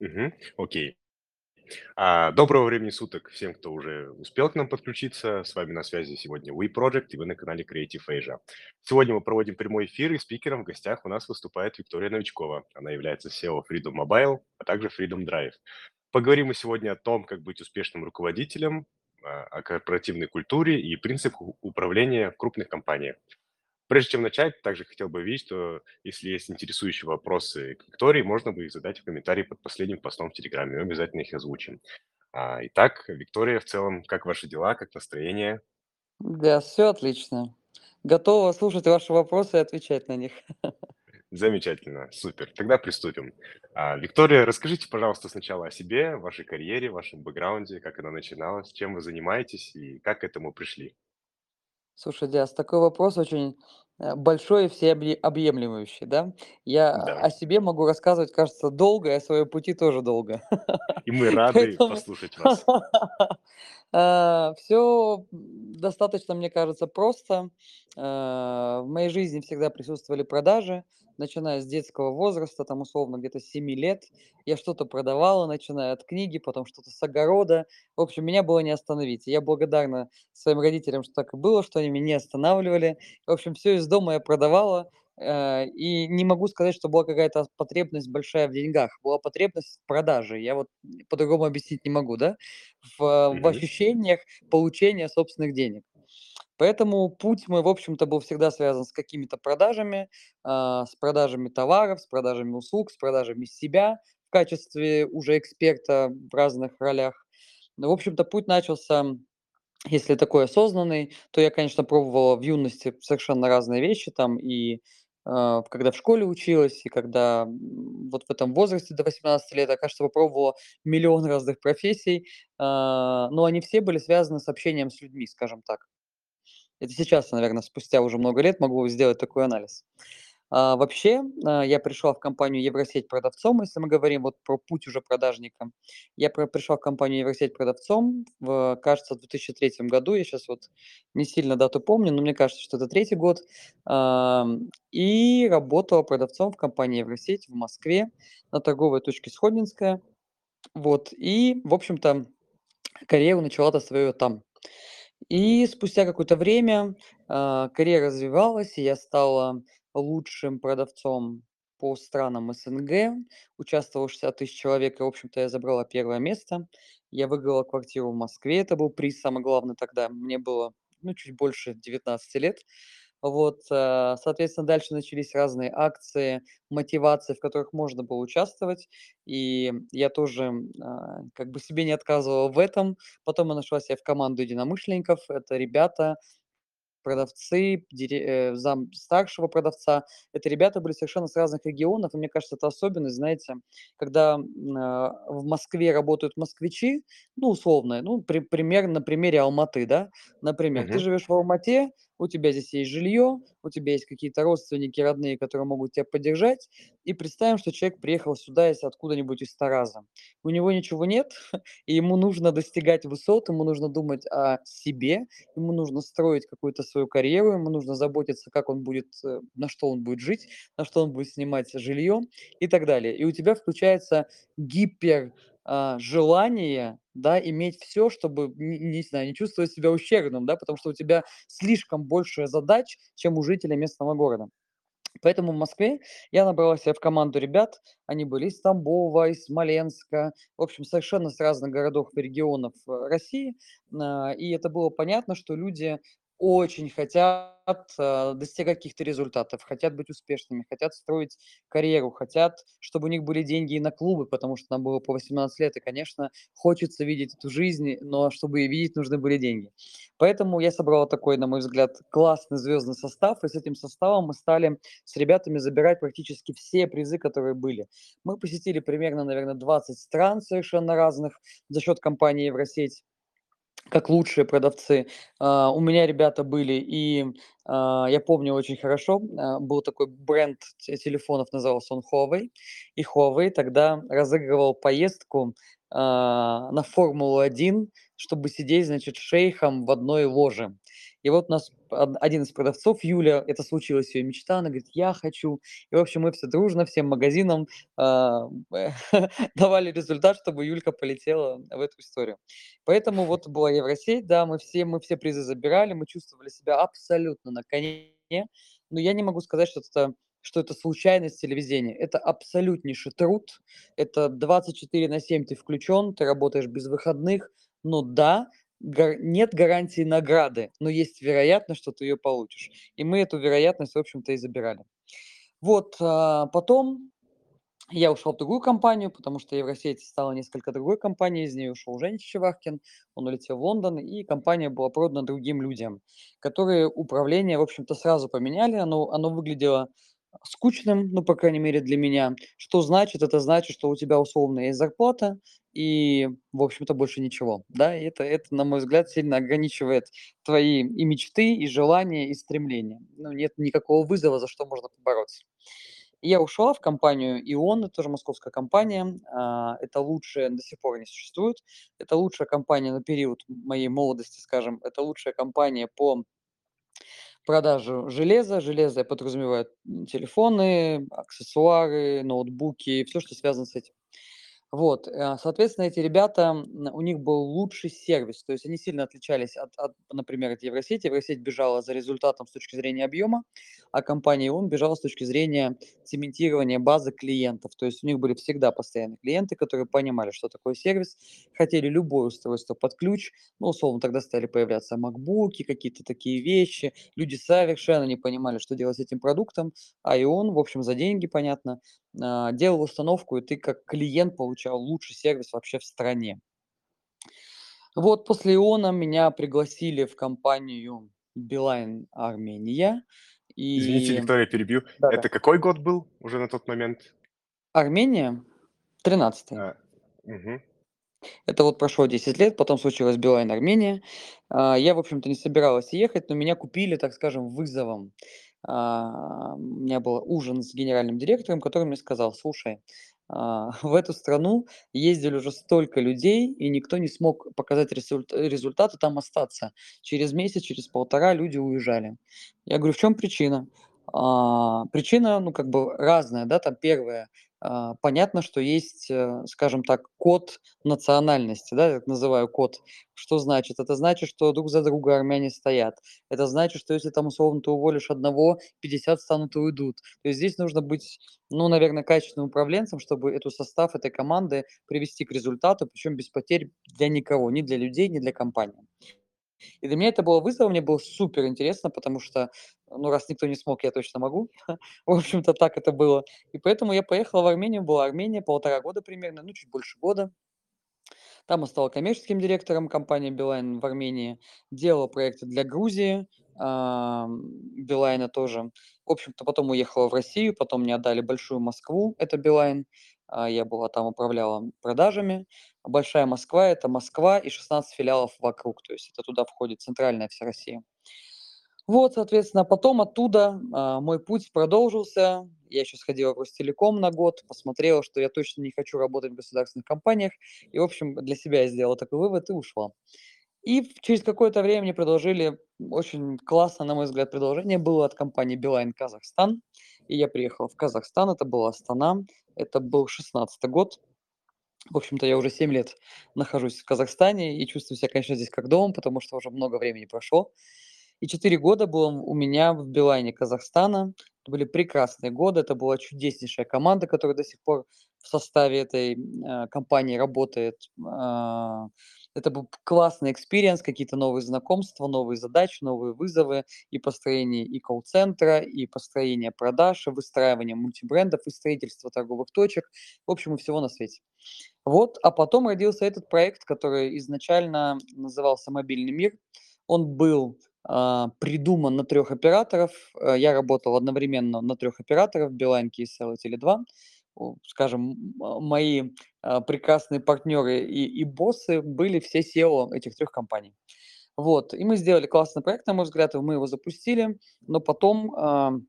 Мгм. Окей. А, доброго времени суток всем, кто уже успел к нам подключиться. С вами на связи сегодня We Project, и вы на канале Creative Asia. Сегодня мы проводим прямой эфир, и спикером в гостях у нас выступает Виктория Новичкова. Она является SEO Freedom Mobile, а также Freedom Drive. Поговорим мы сегодня о том, как быть успешным руководителем, а, о корпоративной культуре и принципах управления в крупных компаниях. Прежде чем начать, также хотел бы видеть, что если есть интересующие вопросы к Виктории, можно бы их задать в комментарии под последним постом в Телеграме. Мы обязательно их озвучим. А, итак, Виктория, в целом, как ваши дела, как настроение? Да, все отлично. Готова слушать ваши вопросы и отвечать на них. Замечательно, супер. Тогда приступим. А, Виктория, расскажите, пожалуйста, сначала о себе, вашей карьере, вашем бэкграунде, как она начиналась, чем вы занимаетесь и как к этому пришли. Слушай, Диас, такой вопрос очень, большой и всеобъемлющий, да. Я Да, о себе могу рассказывать, кажется, долго, и о своем пути тоже долго. и мы рады Поэтому послушать вас. все достаточно, мне кажется, просто. А, В моей жизни всегда присутствовали продажи, начиная с детского возраста, там условно где-то с 7 лет. Я что-то продавала, начиная от книги, потом что-то с огорода. В общем, меня было не остановить. Я благодарна своим родителям, что так и было, что они меня не останавливали. В общем, все из дома я продавала. э, И не могу сказать, что была какая-то потребность большая в деньгах. Была потребность в продаже. Я вот по-другому объяснить не могу, да, в, в Мгм, ощущениях получения собственных денег. Поэтому путь мой, в общем-то, был всегда связан с какими-то продажами, а, с продажами товаров, с продажами услуг, с продажами себя в качестве уже эксперта в разных ролях. Ну, в общем-то, путь начался если такой осознанный, то я, конечно, пробовала в юности совершенно разные вещи там и, а, когда в школе училась, и когда, вот в этом возрасте до 18 лет, я, кажется, попробовала миллион разных профессий, а, но они все были связаны с общением с людьми, скажем так. Это сейчас, наверное, спустя уже много лет могу сделать такой анализ. А, вообще, а, я пришла в компанию Евросеть продавцом, если мы говорим вот про путь уже продажника. Я пришла в компанию Евросеть продавцом в, кажется, в 2003 году. Я сейчас вот не сильно дату помню, но мне кажется, что это третий год. Ам, и работала продавцом в компании Евросеть в Москве на торговой точке Сходнинская. Вот. И, в общем-то, карьеру начала-то свою там. И спустя какое-то время, а, карьера развивалась, и я стала лучшим продавцом по странам СНГ. Участвовало 60 тысяч человек, и, в общем-то, я забрала первое место. Я выиграла квартиру в Москве, это был приз самый главный тогда. Мне было, ну, чуть больше 19 лет. Вот, а, соответственно, дальше начались разные акции, мотивации, в которых можно было участвовать. И я тоже, а, как бы себе не отказывала в этом. Потом я нашла себя в команду единомышленников. Это ребята, продавцы, э, зам старшего продавца. Это ребята были совершенно с разных регионов. И мне кажется, это особенность, знаете, когда, а, в Москве работают москвичи, ну, условно, ну, при пример на примере Алматы, да. Например, ты мгм. живешь в Алмате, у тебя здесь есть жилье, у тебя есть какие-то родственники, родные, которые могут тебя поддержать. И представим, что человек приехал сюда из откуда-нибудь из Тараза. У него ничего нет, и ему нужно достигать высот, ему нужно думать о себе, ему нужно строить какую-то свою карьеру, ему нужно заботиться, как он будет, э, на что он будет жить, на что он будет снимать жилье и так далее. И у тебя включается гипер а, желание, да, иметь все, чтобы, не, не знаю, не чувствовать себя ущербным, да, потому что у тебя слишком больше задач, чем у жителя местного города. Поэтому в Москве я набрала себе в команду ребят. Они были из Тамбова, из Смоленска, в общем, совершенно с разных городов и регионов э, России. А, И это было понятно, что люди очень хотят а, достигать каких-то результатов, хотят быть успешными, хотят строить карьеру, хотят, чтобы у них были деньги и на клубы, потому что нам было по 18 лет, и, конечно, хочется видеть эту жизнь, но чтобы ее видеть, нужны были деньги. Поэтому я собрала такой, на мой взгляд, классный звездный состав, и с этим составом мы стали с ребятами забирать практически все призы, которые были. Мы посетили примерно, наверное, 20 стран совершенно разных за счет компании Евросеть как лучшие продавцы. А, у меня ребята были, и а, я помню очень хорошо, а, был такой бренд те- телефонов, назывался он Huawei, и Huawei тогда разыгрывал поездку на Формулу-1, чтобы сидеть, значит, шейхом в одной ложе. И вот у нас од один из продавцов, Юля, это случилось ее мечта, она говорит: "Я хочу". И, в общем, мы все дружно всем магазинам, а, давали результат, чтобы Юлька полетела в эту историю. Поэтому вот была Евросеть, да, мы все мы все призы забирали, мы чувствовали себя абсолютно на коне. Но я не могу сказать, что это что это случайность везение. Это абсолютнейший труд. Это 24 на 7 ты включен, ты работаешь без выходных. Но да, гар- нет гарантии награды, но есть вероятность, что ты ее получишь. И мы эту вероятность, в общем-то, и забирали. Вот, а, потом я ушел в другую компанию, потому что Евросеть стала несколько другой компанией, из нее ушел Женя Чевахкин, он улетел в Лондон, и компания была продана другим людям, которые управление, в общем-то, сразу поменяли, оно, оно выглядело скучным, ну, по крайней мере, для меня. Что значит? Это значит, что у тебя условно есть зарплата, и, в общем-то, больше ничего. Да, и это, это, на мой взгляд, сильно ограничивает твои и мечты, и желания, и стремления. Ну, нет никакого вызова, за что можно побороться. Я ушла в компанию ИОН, это тоже московская компания. А, Это лучшая, до сих пор не существует. Это лучшая компания на период моей молодости, скажем. Это лучшая компания по продажу железа. Железо подразумевает телефоны, аксессуары, ноутбуки, все, что связано с этим. Вот, э, соответственно, эти ребята, у них был лучший сервис, то есть они сильно отличались от, от, например, от Евросети. Евросеть бежала за результатом с точки зрения объема, а компания ООН бежала с точки зрения цементирования базы клиентов. То есть у них были всегда постоянные клиенты, которые понимали, что такое сервис, хотели любое устройство под ключ. Ну, условно, тогда стали появляться макбуки, какие-то такие вещи. Люди совершенно не понимали, что делать с этим продуктом, а и в общем, за деньги, понятно, а, делал установку, и ты как клиент получал лучший сервис вообще в стране. Вот после ИОНа меня пригласили в компанию Билайн Армения. Извините, И Виктория, перебью. да-да. Это какой год был уже на тот момент? Армения 13 А, мгм. Это вот прошло 10 лет, потом случилась Билайн Армения. Я, в общем-то, не собиралась ехать, но меня купили, так скажем, вызовом. А, У меня был ужин с генеральным директором, который мне сказал, слушай, а, в эту страну ездили уже столько людей, и никто не смог показать результ- результаты там остаться. Через месяц, через полтора люди уезжали. Я говорю, в чем причина? А, Причина, ну, как бы разная, да, там первое, а, понятно, что есть, э, скажем так, код национальности, да, я называю код. Что значит? Это значит, что друг за друга армяне стоят. Это значит, что если там условно ты уволишь одного, 50 станут и уйдут. То есть здесь нужно быть, ну, наверное, качественным управленцем, чтобы эту состав этой команды привести к результату, причем без потерь для никого, ни для людей, ни для компании. И для меня это было вызовом, мне было супер интересно, потому что, ну, раз никто не смог, я точно могу. В общем-то, так это было. И поэтому я поехала в Армению, была Армения полтора года примерно, ну, чуть больше года. Там я стал коммерческим директором компании Билайн в Армении, делал проекты для Грузии, ам, Билайна тоже. В общем-то, потом уехала в Россию, потом мне отдали большую Москву, это Билайн. А, Я была там, управляла продажами. Большая Москва– это Москва и 16 филиалов вокруг, то есть это туда входит центральная вся Россия. Вот, соответственно, потом оттуда а, мой путь продолжился. Я еще сходила в Ростелеком на год, посмотрела, что я точно не хочу работать в государственных компаниях. И, в общем, для себя я сделала такой вывод и ушла. И через какое-то время мне предложили, очень классно, на мой взгляд, предложение было от компании Билайн Казахстан. И я приехал в Казахстан, это была Астана, это был шестнадцатый год. В общем-то, я уже 7 лет нахожусь в Казахстане и чувствую себя, конечно, здесь как дома, потому что уже много времени прошло. И 4 года было у меня в Билайне Казахстана. Это были прекрасные годы. Это была чудеснейшая команда, которая до сих пор в составе этой э, компании работает. А, Это был классный experience, какие-то новые знакомства, новые задачи, новые вызовы и построение и колл-центра, и построение продаж, и выстраивание мультибрендов, и строительство торговых точек. В общем, и всего на свете. Вот, а потом родился этот проект, который изначально назывался «Мобильный мир». Он был а, придуман на трех операторов. Э, Я работал одновременно на трех операторов, Билайн, Kcell и Tele2. Скажем, мои а, прекрасные партнеры и, и боссы были все SEO этих трех компаний. Вот, и мы сделали классный проект, на мой взгляд, и мы его запустили, но потом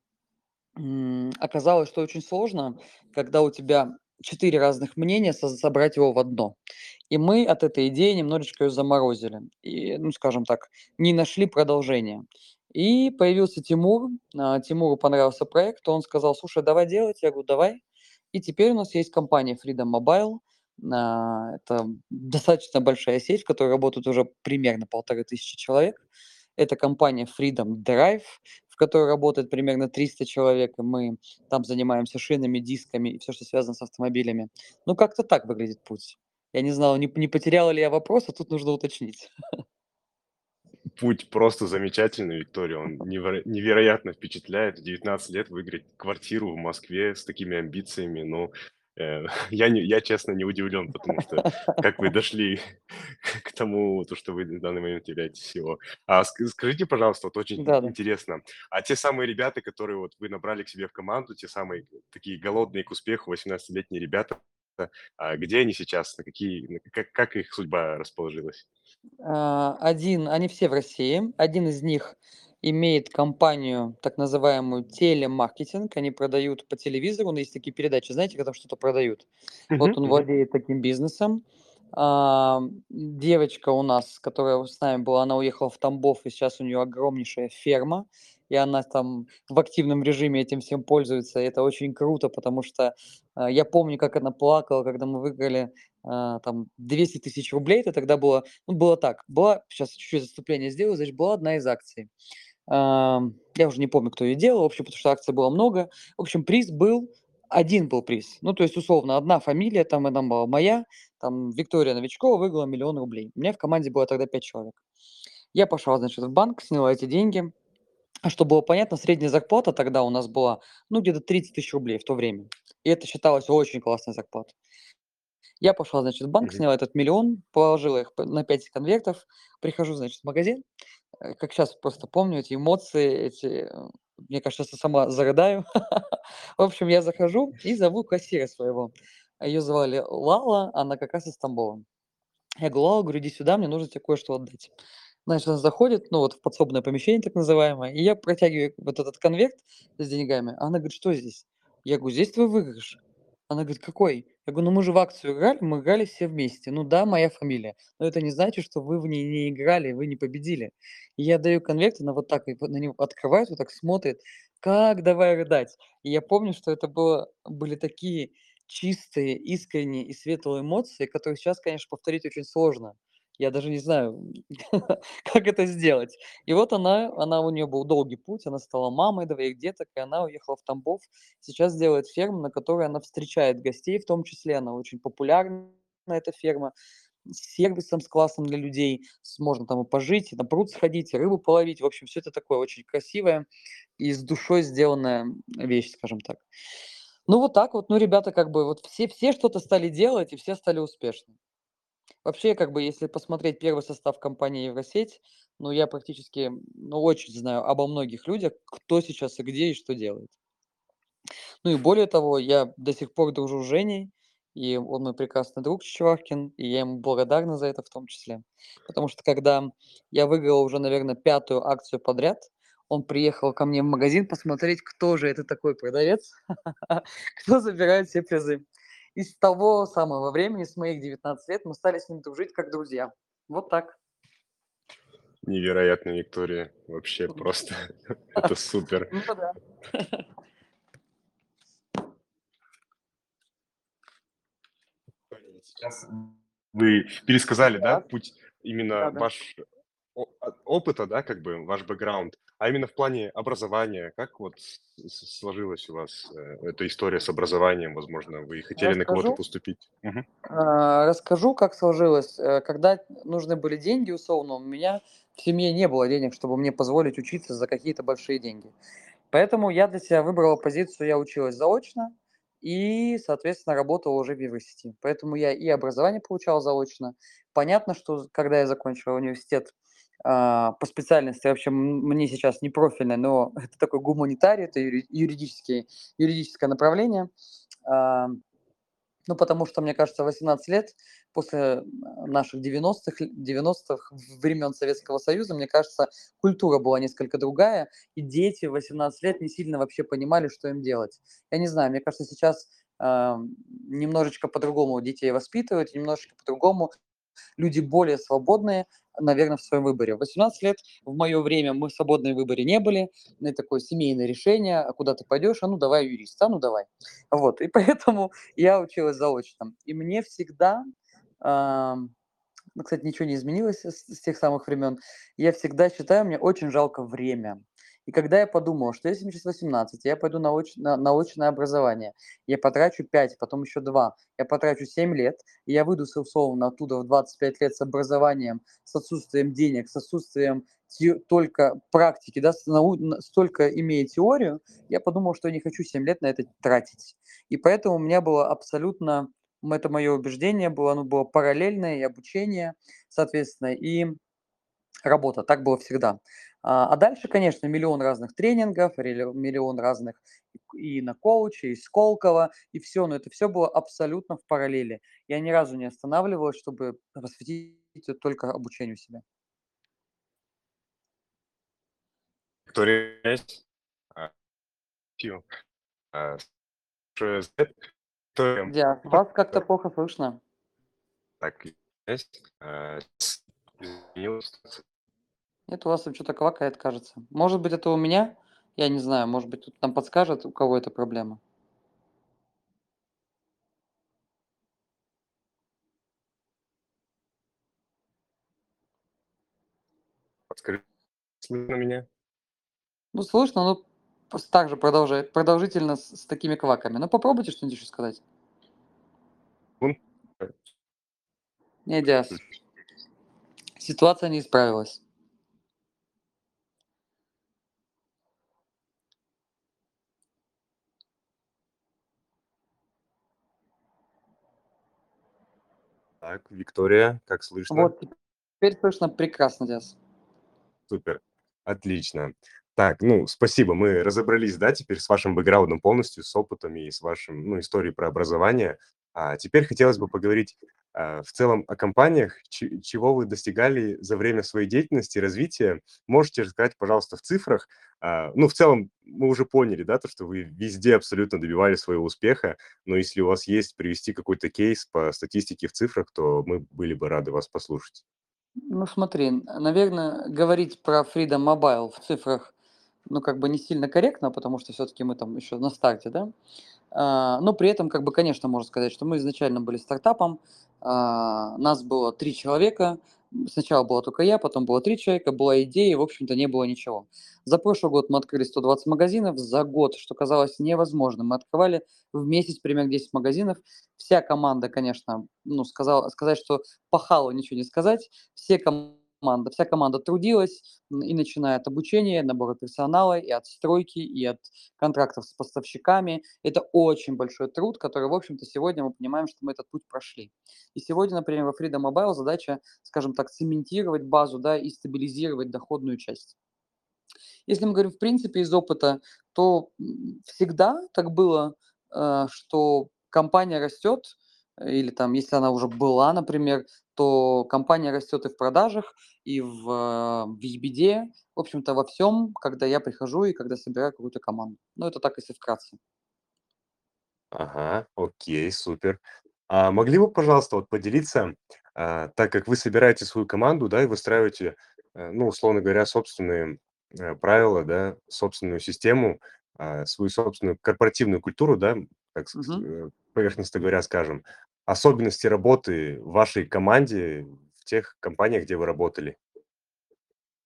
М, оказалось, что очень сложно, когда у тебя 4 разных мнения, со собрать его в одно. И мы от этой идеи немножечко ее заморозили. И, ну, скажем так, не нашли продолжения. И появился Тимур. А, Тимуру понравился проект. Он сказал, слушай, давай делать. Я говорю, давай. И теперь у нас есть компания Freedom Mobile. Это достаточно большая сеть, в которой работают уже примерно полторы тысячи человек. Это компания Freedom Drive, в которой работает примерно 300 человек, и мы там занимаемся шинами, дисками и все, что связано с автомобилями. Ну, как-то так выглядит путь. Я не знал, не, не потеряла ли я вопрос, а тут нужно уточнить. Путь просто замечательный, Виктория. Он неверо- невероятно впечатляет. В 19 лет выиграть квартиру в Москве с такими амбициями. Ну, э, я, не, я, честно, не удивлен, потому что как вы дошли к тому, то, что вы в данный момент являетесь SEO. А ск- скажите, пожалуйста, вот очень Да, интересно, а те самые ребята, которые вот вы набрали к себе в команду, те самые такие голодные к успеху 18-летние ребята, а где они сейчас, на какие, как, как их судьба расположилась? А, Один, они все в России. Один из них имеет компанию, так называемую телемаркетинг. Они продают по телевизору, но есть такие передачи, знаете, когда что-то продают. Вот он владеет таким бизнесом. А, Девочка у нас, которая с нами была, она уехала в Тамбов, и сейчас у нее огромнейшая ферма, и она там в активном режиме этим всем пользуется. И это очень круто, потому что а, я помню, как она плакала, когда мы выиграли а, там 200 тысяч рублей. Это тогда было, ну, было так. Была, сейчас чуть-чуть отступление сделаю, значит, была одна из акций. Ам, я уже не помню, кто ее делал, в общем, потому что акций было много. В общем, приз был, один был приз. Ну, то есть, условно, одна фамилия, там, и там была моя, там, Виктория Новичкова выиграла миллион рублей. У меня в команде было тогда 5 человек. Я пошла, значит, в банк, сняла эти деньги. А чтобы было понятно, средняя зарплата тогда у нас была, ну, где-то 30 тысяч рублей в то время. И это считалось очень классной зарплатой. Я пошла, значит, в банк, сняла этот миллион, положила их на 5 конвертов. Прихожу, значит, в магазин. Э, Как сейчас просто помню эти эмоции, эти... э, Мне кажется, я сама зарыдаю. В общем, я захожу и зову кассира своего. Ее звали Лала, она как раз из Тамбова. Я говорю, Лала, говорю, иди сюда, мне нужно тебе кое-что отдать. Значит, она заходит, ну вот в подсобное помещение так называемое, и я протягиваю вот этот конверт с деньгами. А она говорит, что здесь? Я говорю, здесь твой выигрыш. Она говорит, какой? Я говорю, ну мы же в акцию играли, мы играли все вместе. Ну да, моя фамилия. Но это не значит, что вы в ней не играли, вы не победили. И я даю конверт, она вот так на него открывает, вот так смотрит, как давай рыдать. И я помню, что это было, были такие чистые, искренние и светлые эмоции, которые сейчас, конечно, повторить очень сложно. Я даже не знаю, как это сделать. И вот она, она у нее был долгий путь, она стала мамой двоих деток, и она уехала в Тамбов. Сейчас делает ферму, на которой она встречает гостей, в том числе она очень популярна, эта ферма, с сервисом, с классом для людей, можно там и пожить, и на пруд сходить, и рыбу половить. В общем, все это такое очень красивое и с душой сделанная вещь, скажем так. Ну вот так вот, ну ребята как бы вот все, все что-то стали делать, и все стали успешны. Вообще, как бы, если посмотреть первый состав компании Евросеть, ну, я практически, ну, очень знаю обо многих людях, кто сейчас и где и что делает. Ну и более того, я до сих пор дружу с Женей, и он мой прекрасный друг Чичваркин, и я ему благодарна за это в том числе. Потому что когда я выиграл уже, наверное, пятую акцию подряд, он приехал ко мне в магазин посмотреть, кто же это такой продавец, кто забирает все призы. И с того самого времени, с моих 19 лет, мы стали с ним дружить как друзья. Вот так. Невероятно, Виктория. Вообще просто это супер. Ну да. Сейчас вы пересказали, да, путь именно ваш опыта, да, как бы ваш бэкграунд, а именно в плане образования, как вот сложилась у вас э, эта история с образованием, возможно, вы хотели на кого-то Расскажу. поступить? А, Расскажу, как сложилось. Э, Когда нужны были деньги, условно, у меня в семье не было денег, чтобы мне позволить учиться за какие-то большие деньги. Поэтому я для себя выбрала позицию, я училась заочно и, соответственно, работала уже в Евросети. Поэтому я и образование получала заочно. Понятно, что когда я закончила университет а, по специальности, вообще м- мне сейчас не профильное, но это такой гуманитарий, это юри- юридический, юридическое направление. А, ну, потому что, мне кажется, 18 лет после э, наших 90-х, 90-х времен Советского Союза, мне кажется, культура была несколько другая, и дети в 18 лет не сильно вообще понимали, что им делать. Я не знаю, мне кажется, сейчас ам, немножечко по-другому детей воспитывают, немножечко по-другому люди более свободные, наверное, в своем выборе. В 18 лет в мое время мы в выборе не были. Это такое семейное решение, а куда ты пойдешь, а ну давай юрист, а ну давай. Вот, и поэтому я училась заочно. И мне всегда, ну, кстати, ничего не изменилось с, с тех самых времен, я всегда считаю, мне очень жалко время. И когда я подумал, что если мне сейчас 18, я пойду на, оч... на, на очное образование, я потрачу 5, потом еще 2, я потрачу 7 лет, и я выйду, условно, оттуда в 25 лет с образованием, с отсутствием денег, с отсутствием те... только практики, да, нау... столько имея теорию, я подумал, что я не хочу 7 лет на это тратить. И поэтому у меня было абсолютно, это мое убеждение было, оно было параллельное и обучение, соответственно, и работа. Так было всегда. А, а дальше, конечно, миллион разных тренингов, миллион разных и на коуче, и Сколково, и все, но это все было абсолютно в параллели. Я ни разу не останавливалась, чтобы посвятить только обучению себя. Виктория, есть? А, а, вас как-то плохо слышно. Так, есть? Нет, у вас там что-то квакает, кажется. Может быть, это у меня? Я не знаю, может быть, тут нам подскажет, у кого это проблема. Подскажи, слышно меня? Ну, слышно, но просто так же продолжает, продолжительно с, с такими кваками. Ну, попробуйте что-нибудь еще сказать. Не, Диас. Ситуация не исправилась. Так, Виктория, как слышно? Вот, теперь слышно прекрасно, Диас. Супер, отлично. Так, ну, спасибо, мы разобрались, да, теперь с вашим бэкграундом полностью, с опытами и с вашим, ну, историей про образование. А теперь хотелось бы поговорить а, в целом о компаниях, чего вы достигали за время своей деятельности, развития. Можете рассказать, пожалуйста, в цифрах. А, ну, в целом, мы уже поняли, да, то, что вы везде абсолютно добивались своего успеха, но если у вас есть привести какой-то кейс по статистике в цифрах, то мы были бы рады вас послушать. Ну, смотри, наверное, говорить про Freedom Mobile в цифрах, ну, как бы не сильно корректно, потому что все-таки мы там еще на старте, да. А, но при этом, как бы, конечно, можно сказать, что мы изначально были стартапом, а, нас было три человека, сначала было только я, потом было три человека, была идея, в общем-то, не было ничего. За прошлый год мы открыли 120 магазинов, за год, что казалось невозможным, мы открывали в месяц примерно 10 магазинов. Вся команда, конечно, ну, сказала, сказать, что пахало, ничего не сказать, все команды команда. Вся команда трудилась, и начиная от обучения, набора персонала, и от стройки, и от контрактов с поставщиками. Это очень большой труд, который, в общем-то, сегодня мы понимаем, что мы этот путь прошли. И сегодня, например, во Freedom Mobile задача, скажем так, цементировать базу да, и стабилизировать доходную часть. Если мы говорим в принципе из опыта, то всегда так было, э, что компания растет, или там, если она уже была, например, то компания растет и в продажах, и в, э, в EBD, в общем-то, во всем, когда я прихожу и когда собираю какую-то команду. Ну, это так, если вкратце. Ага, окей, супер. А могли бы, пожалуйста, вот поделиться, а, так как вы собираете свою команду, да, и выстраиваете, э, ну, условно говоря, собственные правила, да, собственную систему, свою собственную корпоративную культуру, да, так Мгм. поверхностно говоря, скажем особенности работы в вашей команде в тех компаниях, где вы работали?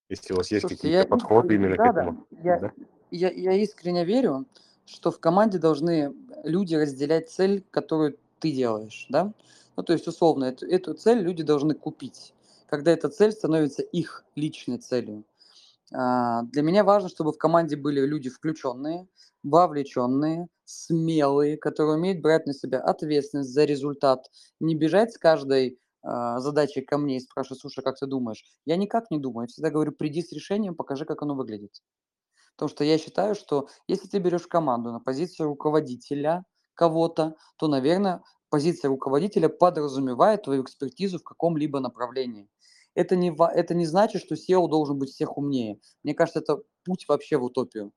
Если у вас есть Слушайте, я какие-то подходы именно к да-да, этому, я да? я я искренне верю, что в команде должны люди разделять цель, которую ты делаешь, да. Ну, то есть, условно, эту эту цель люди должны купить, когда эта цель становится их личной целью. А, для меня важно, чтобы в команде были люди включенные, вовлеченные, смелые, которые умеют брать на себя ответственность за результат, не бежать с каждой а, задачей ко мне и спрашивать, слушай, как ты думаешь? Я никак не думаю, я всегда говорю, приди с решением, покажи, как оно выглядит. Потому что я считаю, что если ты берешь команду на позицию руководителя кого-то, то, наверное, позиция руководителя подразумевает твою экспертизу в каком-либо направлении. Это не, это не значит, что SEO должен быть всех умнее. Мне кажется, это путь вообще в утопию.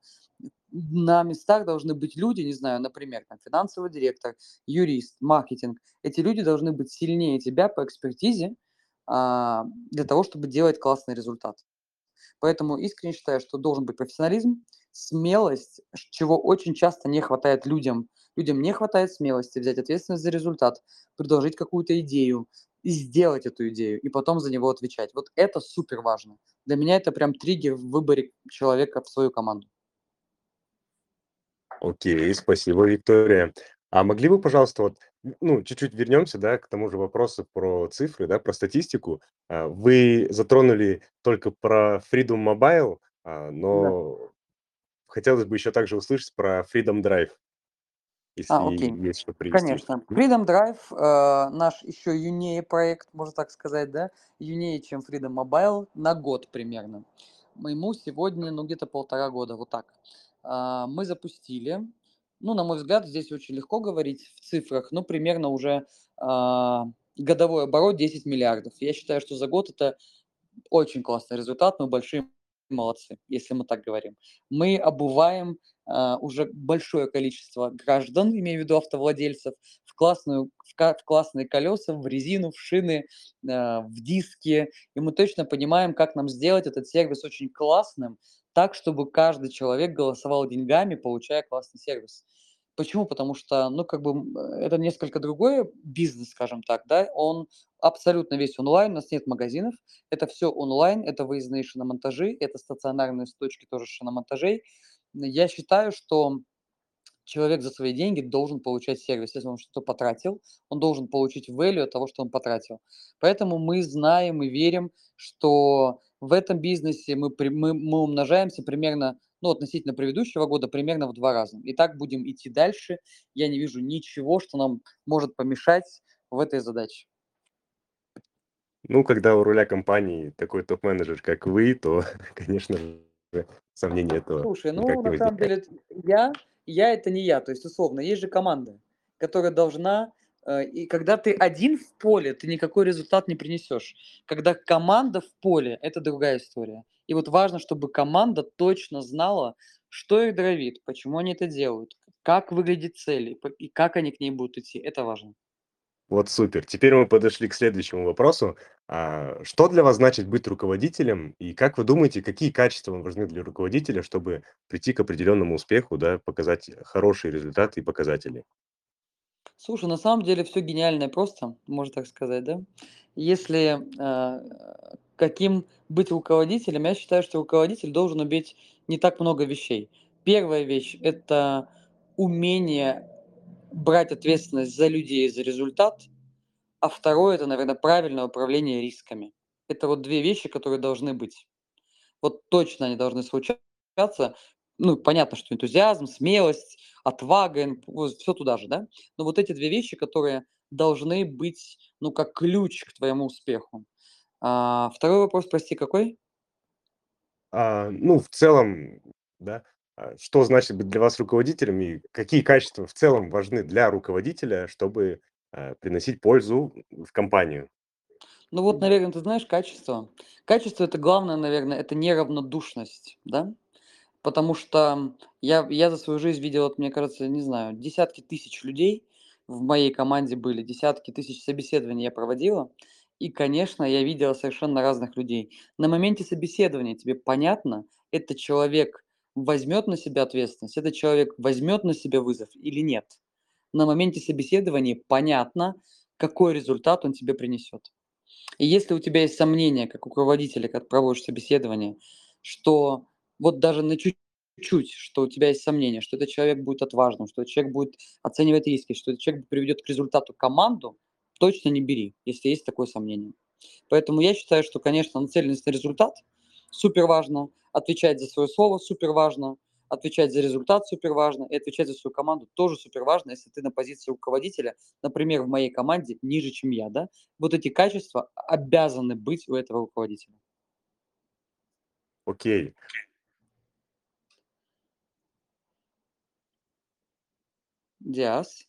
На местах должны быть люди, не знаю, например, там, финансовый директор, юрист, маркетинг. Эти люди должны быть сильнее тебя по экспертизе а, для того, чтобы делать классный результат. Поэтому искренне считаю, что должен быть профессионализм, смелость, чего очень часто не хватает людям. Людям не хватает смелости взять ответственность за результат, предложить какую-то идею и сделать эту идею, и потом за него отвечать. Вот это супер важно. Для меня это прям триггер в выборе человека в свою команду. Окей, спасибо, Виктория. А могли бы, пожалуйста, вот, ну, чуть-чуть вернемся, да, к тому же вопросу про цифры, да, про статистику. А, Вы затронули только про Freedom Mobile, а, Да. но хотелось бы еще также услышать про Freedom Drive, если А, окей. есть что привести. Конечно. Freedom Drive, э, наш еще юнее проект, можно так сказать, да, юнее, чем Freedom Mobile, на год примерно. Моему сегодня, ну, где-то полтора года, вот так. А, Мы запустили, ну, на мой взгляд, здесь очень легко говорить в цифрах, ну, примерно уже а, годовой оборот 10 миллиардов. Я считаю, что за год это очень классный результат, мы большие молодцы, если мы так говорим. Мы обуваем а, уже большое количество граждан, имею в виду автовладельцев, в, классную, в, в классные колеса, в резину, в шины, а, в диски. И мы точно понимаем, как нам сделать этот сервис очень классным, так, чтобы каждый человек голосовал деньгами, получая классный сервис. Почему? Потому что, ну, как бы, это несколько другой бизнес, скажем так, да, он абсолютно весь онлайн, у нас нет магазинов, это все онлайн, это выездные шиномонтажи, это стационарные точки тоже шиномонтажей. Я считаю, что человек за свои деньги должен получать сервис. Если он что-то потратил, он должен получить value от того, что он потратил. Поэтому мы знаем и верим, что в этом бизнесе мы, мы, мы умножаемся примерно, ну, относительно предыдущего года, примерно в два раза. И так будем идти дальше. Я не вижу ничего, что нам может помешать в этой задаче. Ну, когда у руля компании такой топ-менеджер, как вы, то, конечно же, сомнений этого Слушай, ну, на самом деле, я я- это не я. То есть, условно, есть же команда, которая должна, и когда ты один в поле, ты никакой результат не принесешь. Когда команда в поле- это другая история. И вот важно, чтобы команда точно знала, что их драйвит, почему они это делают, как выглядит цель и как они к ней будут идти. Это важно. Вот супер. Теперь мы подошли к следующему вопросу. А, что для вас значит быть руководителем? И как вы думаете, какие качества важны для руководителя, чтобы прийти к определенному успеху, да, показать хорошие результаты и показатели? Слушай, на самом деле все гениально и просто, можно так сказать, да. Если, а, каким быть руководителем, я считаю, что руководитель должен уметь не так много вещей. Первая вещь- это умение брать ответственность за людей, за результат, а второе- это, наверное, правильное управление рисками. Это вот 2 вещи, которые должны быть. Вот точно они должны случаться. Ну, понятно, что энтузиазм, смелость, отвага, все туда же, да. Но вот эти 2 вещи, которые должны быть, ну, как ключ к твоему успеху. А, 2 вопрос, прости, какой? А, ну, в целом, да, а, что значит быть для вас руководителем и какие качества в целом важны для руководителя, чтобы, а, приносить пользу в компанию? Ну вот, наверное, ты знаешь, качество. Качество- это главное, наверное, это неравнодушность, да. Потому что я я за свою жизнь видел, вот мне кажется, не знаю, десятки тысяч людей в моей команде были, десятки тысяч собеседований я проводила. И, конечно, я видела совершенно разных людей. На моменте собеседования тебе понятно, этот человек возьмет на себя ответственность, этот человек возьмет на себя вызов или нет. На моменте собеседования понятно, какой результат он тебе принесет. И если у тебя есть сомнения, как у руководителя, как проводишь собеседование, что вот даже на чуть-чуть, что у тебя есть сомнения, что этот человек будет отважным, что этот человек будет оценивать риски, что этот человек приведет к результату команду, точно не бери, если есть такое сомнение. Поэтому я считаю, что, конечно, нацеленность на результат супер важно, отвечать за свое слово супер важно, отвечать за результат супер важно, и отвечать за свою команду тоже супер важно, если ты на позиции руководителя, например, в моей команде ниже, чем я, да, вот эти качества обязаны быть у этого руководителя. Окей. Диас.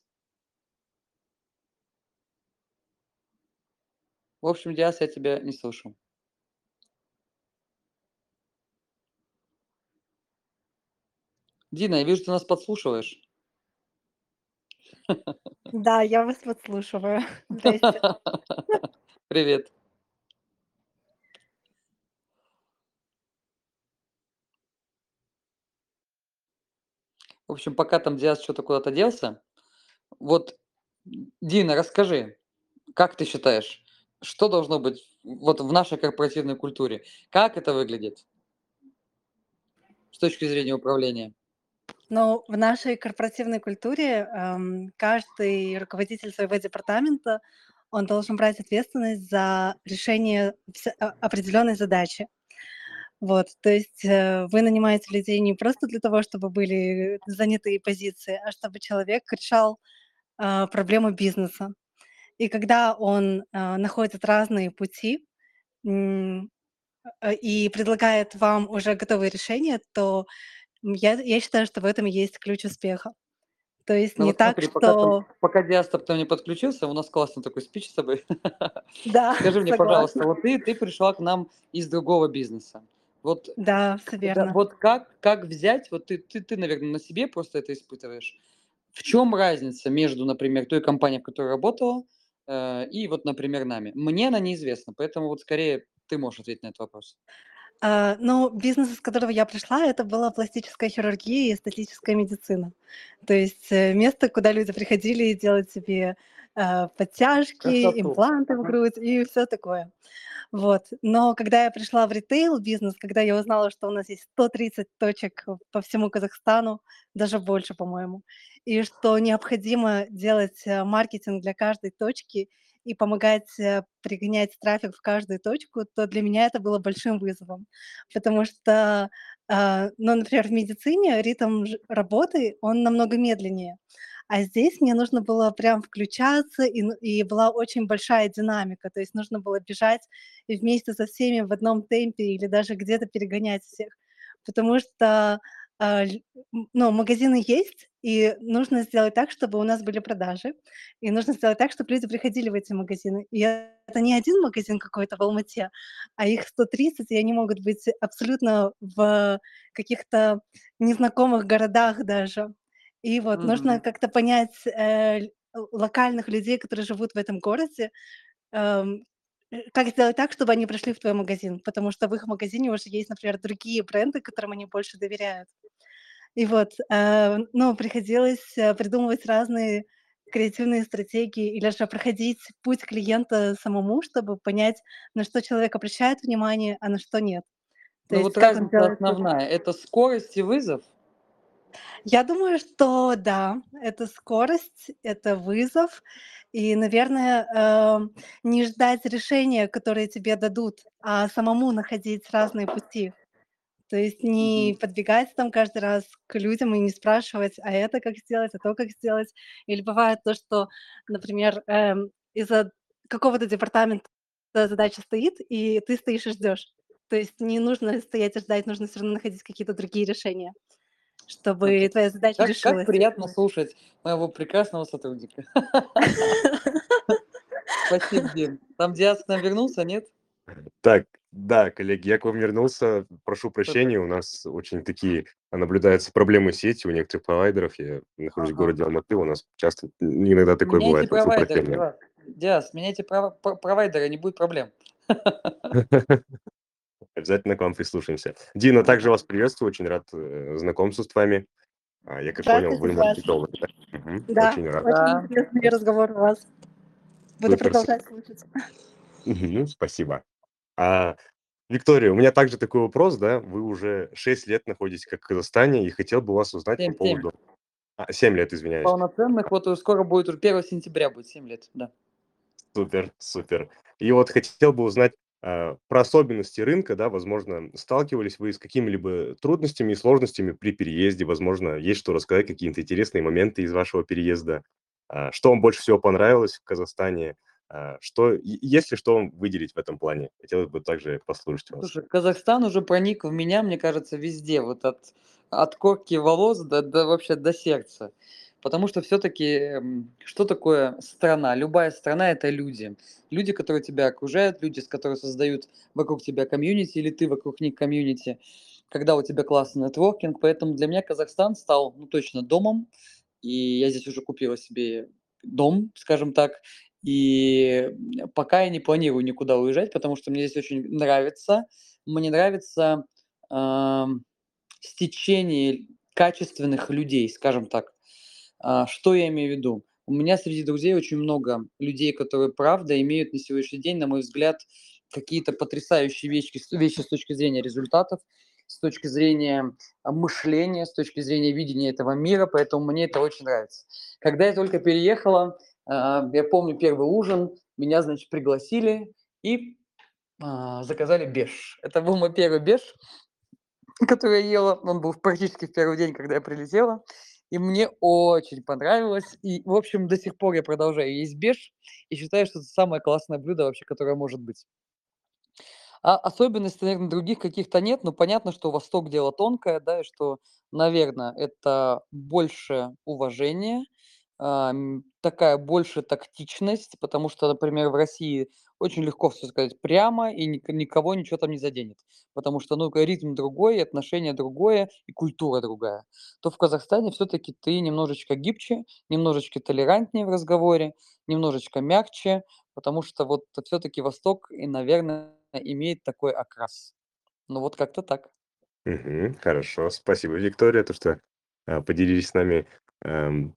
В общем, Диас, я тебя не слышу. Дина, я вижу, ты нас подслушиваешь. Да, я вас подслушиваю. Привет. В общем, пока там Диас что-то куда-то делся, вот, Дина, расскажи, как ты считаешь, что должно быть вот в нашей корпоративной культуре? Как это выглядит с точки зрения управления? Ну, в нашей корпоративной культуре эм, каждый руководитель своего департамента, он должен брать ответственность за решение а- определенной задачи. Вот, то есть э, вы нанимаете людей не просто для того, чтобы были занятые позиции, а чтобы человек решал э, проблему бизнеса. И когда он э, находит разные пути э, и предлагает вам уже готовые решения, то я, я считаю, что в этом есть ключ успеха. То есть Ну не вот так, смотри, пока, там, что... пока Диас там не подключился, у нас классный такой спич с тобой. Да, Скажи мне, согласна. пожалуйста, вот ты, ты пришла к нам из другого бизнеса. Вот, Да, все да, верно. вот как, как взять, вот ты, ты, ты, наверное, на себе просто это испытываешь. В чем разница между, например, той компанией, в которой работала, э, и вот, например, нами? Мне она неизвестна, поэтому вот скорее ты можешь ответить на этот вопрос. А, ну, бизнес, из которого я пришла, это была пластическая хирургия и эстетическая медицина. То есть э, место, куда люди приходили делать себе подтяжки, Красоту. импланты в грудь и все такое. Вот. Но когда я пришла в ритейл-бизнес, когда я узнала, что у нас есть 130 точек по всему Казахстану, даже больше, по-моему, и что необходимо делать э, маркетинг для каждой точки и помогать э, пригонять трафик в каждую точку, то для меня это было большим вызовом. Потому что, ну, например, в медицине ритм работы, он намного медленнее. А здесь мне нужно было прям включаться, и, и была очень большая динамика. То есть нужно было бежать вместе со всеми в одном темпе или даже где-то перегонять всех. Потому что а, ну, магазины есть, и нужно сделать так, чтобы у нас были продажи, и нужно сделать так, чтобы люди приходили в эти магазины. И это не один магазин какой-то в Алмате, а их 130, и они могут быть абсолютно в каких-то незнакомых городах даже. И вот нужно Мгм. как-то понять э, локальных людей, которые живут в этом городе, эм, э, как сделать так, чтобы они пришли в твой магазин, потому что в их магазине уже есть, например, другие бренды, которым они больше доверяют. И вот, э, ну, приходилось э, придумывать разные креативные стратегии или же проходить путь клиента самому, чтобы понять, на что человек обращает внимание, а на что нет. То Ну есть вот разница основная– это скорость и вызов. Я думаю, что да, это скорость, это вызов, и, наверное, эм, не ждать решения, которые тебе дадут, а самому находить разные пути. То есть не подбегать там каждый раз к людям и не спрашивать, а это как сделать, а то как сделать. Или бывает то, что, например, эм, из-за какого-то департамента задача стоит, и ты стоишь и ждешь. То есть не нужно стоять и ждать, нужно все равно находить какие-то другие решения, чтобы Окей. твоя задача Как, как решилась. приятно слушать моего прекрасного сотрудника. Спасибо, Дин. Там Диас к нам вернулся, нет? Так, да, коллеги, я к вам вернулся. Прошу прощения, у нас очень такие а, наблюдаются проблемы сети у некоторых провайдеров. Я нахожусь в городе Алматы, у нас часто н- иногда такое Меняйте бывает. чувак. Диас, меняйте провайдера, не будет проблем. Обязательно к вам прислушаемся. Дина, также вас приветствую, очень рад э, знакомству с вами. А, Я как понял, вы маркетолог. да? Мгм, Да, Очень рад. очень Да. интересный разговор у вас. Буду Супер, продолжать слушать. Мгм, Спасибо. А, Виктория, у меня также такой вопрос, да, вы уже 6 лет находитесь как в Казахстане, и хотел бы вас узнать по Семь, семь. поводу... А, 7 лет, извиняюсь. Полноценных, вот скоро будет, уже 1 сентября будет 7 лет, да. Супер, супер. И вот хотел бы узнать а, про особенности рынка, да, возможно, сталкивались вы с какими-либо трудностями и сложностями при переезде, возможно, есть что рассказать, какие-то интересные моменты из вашего переезда, А, что вам больше всего понравилось в Казахстане, А, что, и- есть ли что вам выделить в этом плане? Хотелось бы также послушать вас. Слушай, Казахстан уже проник в меня, мне кажется, везде, вот от, от корки волос до, до вообще до сердца. Потому что все-таки что такое страна? Любая страна это люди. Люди, которые тебя окружают, люди, с которыми создают вокруг тебя комьюнити, или ты вокруг них комьюнити. когда у тебя классный нетворкинг. Поэтому для меня Казахстан стал, ну, точно домом. И я здесь уже купила себе дом, скажем так. И пока я не планирую никуда уезжать, потому что мне здесь очень нравится. Мне нравится ам, стечение качественных людей, скажем так. А, что я имею в виду? У меня среди друзей очень много людей, которые, правда, имеют на сегодняшний день, на мой взгляд, какие-то потрясающие вещи, вещи с точки зрения результатов, с точки зрения а, мышления, с точки зрения видения этого мира, поэтому мне это очень нравится. Когда я только переехала, а, я помню первый ужин, меня, значит, пригласили и заказали беш. Это был мой первый беш, который я ела. Он был практически в первый день, когда я прилетела. И мне очень понравилось. И, в общем, до сих пор я продолжаю есть беш и считаю, что это самое классное блюдо вообще, которое может быть. А особенностей, наверное, других каких-то нет, но понятно, что Восток дело тонкое, да, и что, наверное, это больше уважения, ам, такая больше тактичность, потому что, например, в России очень легко все сказать прямо, и ник- никого ничего там не заденет, потому что, ну, ритм другой, отношение другое, и культура другая. То в Казахстане все-таки ты немножечко гибче, немножечко толерантнее в разговоре, немножечко мягче, потому что вот все-таки Восток, и, наверное, имеет такой окрас. Ну вот как-то так. Мгм. Хорошо, спасибо, Виктория, то, что а, поделились с нами ам,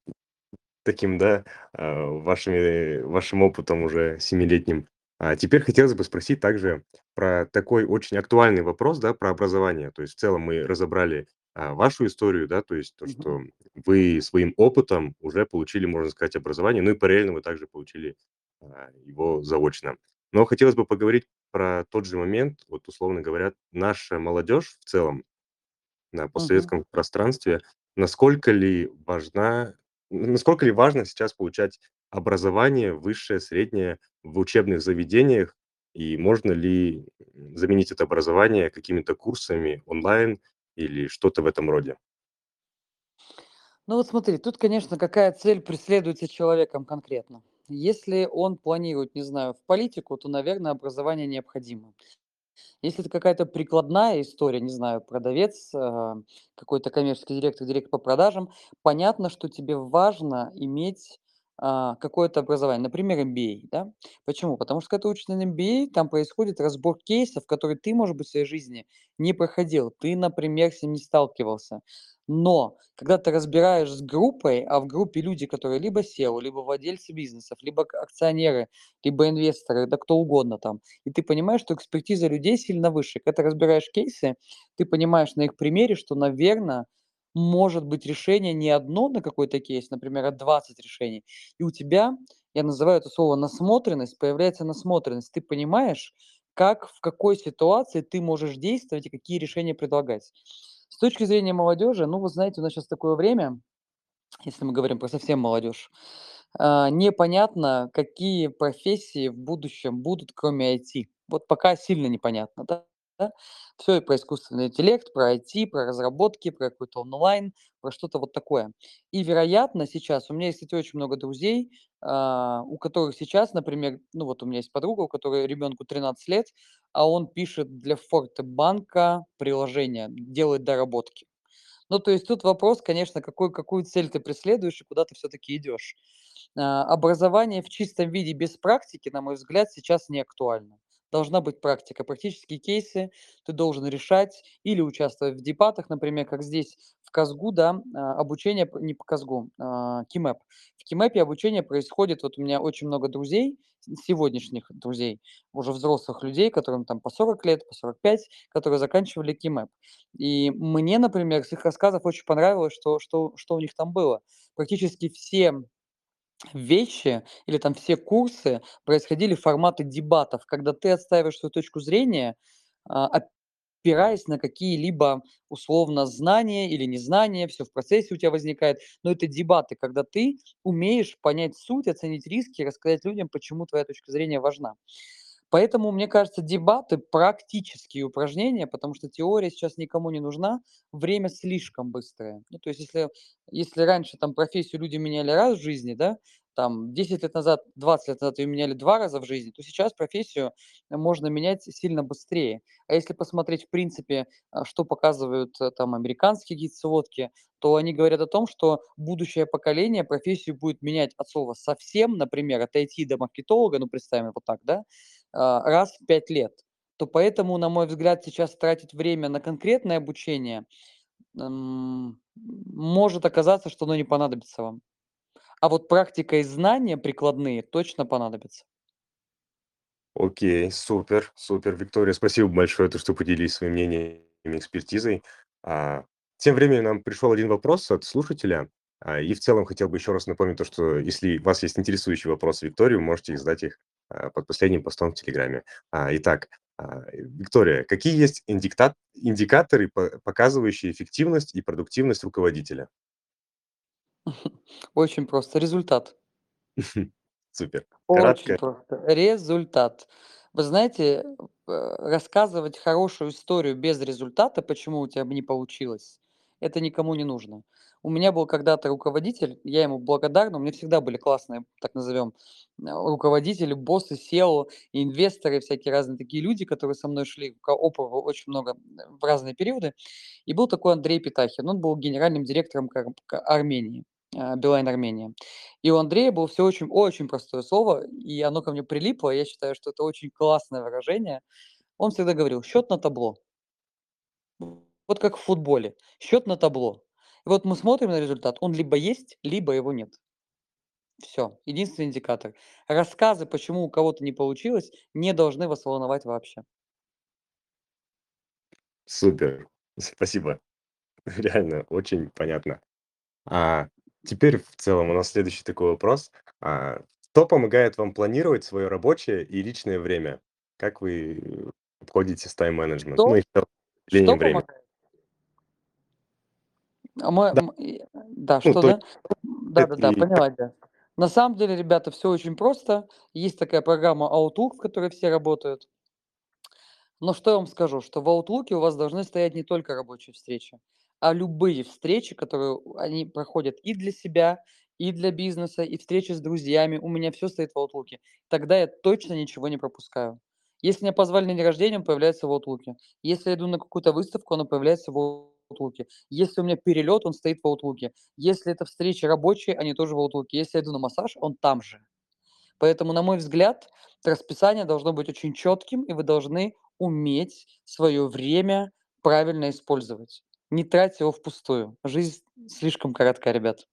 таким, да, а, вашими, вашим опытом уже семилетним. А теперь хотелось бы спросить также про такой очень актуальный вопрос, да, про образование. То есть в целом мы разобрали а, вашу историю, да, то есть то, Мгм. что вы своим опытом уже получили, можно сказать, образование, ну и параллельно вы также получили а, его заочно. Но хотелось бы поговорить про тот же момент, вот условно говоря, наша молодежь в целом на Мгм. постсоветском пространстве, насколько ли важна, насколько ли важно сейчас получать образование высшее, среднее в учебных заведениях, и можно ли заменить это образование какими-то курсами онлайн или что-то в этом роде? Ну вот смотри, тут, конечно, какая цель преследуется человеком конкретно. Если он планирует, не знаю, в политику, то, наверное, образование необходимо. Если это какая-то прикладная история, не знаю, продавец, а, какой-то коммерческий директор, директор по продажам, понятно, что тебе важно иметь а, какое-то образование, например, MBA, да? Почему? Потому что когда ты учишься на MBA, там происходит разбор кейсов, которые ты, может быть, в своей жизни не проходил, ты, например, с ним не сталкивался. Но когда ты разбираешь с группой, а в группе люди, которые либо SEO, либо владельцы бизнесов, либо акционеры, либо инвесторы, да кто угодно там, и ты понимаешь, что экспертиза людей сильно выше. Когда ты разбираешь кейсы, ты понимаешь на их примере, что, наверное, может быть решение не одно на какой-то кейс, например, а 20 решений. И у тебя, я называю это слово насмотренность, появляется насмотренность. Ты понимаешь, как, в какой ситуации ты можешь действовать и какие решения предлагать. С точки зрения молодежи, ну, вы знаете, у нас сейчас такое время, если мы говорим про совсем молодежь, а, непонятно, какие профессии в будущем будут, кроме IT. Вот пока сильно непонятно, да. Да. Все и про искусственный интеллект, про IT, про разработки, про какой-то онлайн, про что-то вот такое. И, вероятно, сейчас у меня есть, кстати, очень много друзей, а, у которых сейчас, например, ну вот у меня есть подруга, у которой ребенку 13 лет, а он пишет для Фортебанка приложение, делает доработки. Ну, то есть тут вопрос, конечно, какой, какую цель ты преследуешь и куда ты все-таки идешь. А, Образование в чистом виде без практики, на мой взгляд, сейчас не актуально. Должна быть практика, практические кейсы ты должен решать или участвовать в дебатах, например, как здесь в Казгу, да, а, обучение, не по Казгу, а, Кимэп. В Кимэпе обучение происходит, вот у меня очень много друзей, сегодняшних друзей, уже взрослых людей, которым там по 40 лет, по 45, которые заканчивали Кимэп. И мне, например, с их рассказов очень понравилось, что, что, что у них там было. Практически все вещи или там все курсы происходили в формате дебатов, когда ты отстаиваешь свою точку зрения, а, опираясь на какие-либо условно знания или незнания, все в процессе у тебя возникает. Но это дебаты, когда ты умеешь понять суть, оценить риски, рассказать людям, почему твоя точка зрения важна. Поэтому, мне кажется, дебаты- практические упражнения, потому что теория сейчас никому не нужна, время слишком быстрое. Ну, то есть если если раньше там профессию люди меняли раз в жизни, да, там 10 лет назад, 20 лет назад ее меняли 2 раза в жизни, то сейчас профессию можно менять сильно быстрее. А если посмотреть, в принципе, а, что показывают э, там американские какие-то сводки, то они говорят о том, что будущее поколение профессию будет менять от слова совсем, например, от IT до маркетолога, ну, представим вот так, да, раз в 5 лет. То поэтому, на мой взгляд, сейчас тратить время на конкретное обучение может оказаться, что оно не понадобится вам. А вот практика и знания прикладные точно понадобятся. Окей, супер, супер. Виктория, спасибо большое, то, что поделились своим мнением и экспертизой. А, тем временем нам пришел один вопрос от слушателя. А, и в целом хотел бы еще раз напомнить то, что если у вас есть интересующие вопросы Виктории, вы можете задать их а, под последним постом в Телеграме. А, итак, Виктория, какие есть индикта- индикаторы, по- показывающие эффективность и продуктивность руководителя? Очень просто. Результат. Супер. Очень Кратко. просто. Результат. Вы знаете, э, рассказывать хорошую историю без результата, почему у тебя не получилось, это никому не нужно. У меня был когда-то руководитель, я ему благодарен, у меня всегда были классные, так назовем, э, руководители, боссы, SEO, инвесторы, всякие разные такие люди, которые со мной шли к опыту очень много э, в разные периоды. И был такой Андрей Питахин, он был генеральным директором Армении, э, Билайн Армения. И у Андрея было все очень очень простое слово, и оно ко мне прилипло. Я считаю, что это очень классное выражение. Он всегда говорил: "Счет на табло". Вот как в футболе: счет на табло. Вот мы смотрим на результат, он либо есть, либо его нет. Все, единственный индикатор. Рассказы, почему у кого-то не получилось, не должны вас волновать вообще. Супер. Спасибо. Реально, очень понятно. А теперь в целом у нас следующий такой вопрос. А, что помогает вам планировать свое рабочее и личное время? Как вы обходитесь с тайм-менеджмент? Ну Что и в целом что времени. помогает? А мы Да, да, ну что, то да? Да-да-да, и как поняла тебя. На самом деле, ребята, все очень просто. Есть такая программа Outlook, в которой все работают. Но что я вам скажу, что в Outlook у вас должны стоять не только рабочие встречи, а любые встречи, которые они проходят и для себя, и для бизнеса, и встречи с друзьями. У меня все стоит в Outlook. Тогда я точно ничего не пропускаю. Если меня позвали на день рождения, он появляется в Outlook. Если я иду на какую-то выставку, она появляется в Outlook. Если у меня перелет, он стоит в Outlook. Если это встречи рабочие, они тоже в Outlook. Если я иду на массаж, он там же. Поэтому, на мой взгляд, расписание должно быть очень четким, и вы должны уметь свое время правильно использовать. Не тратить его впустую. Жизнь слишком коротка, ребят.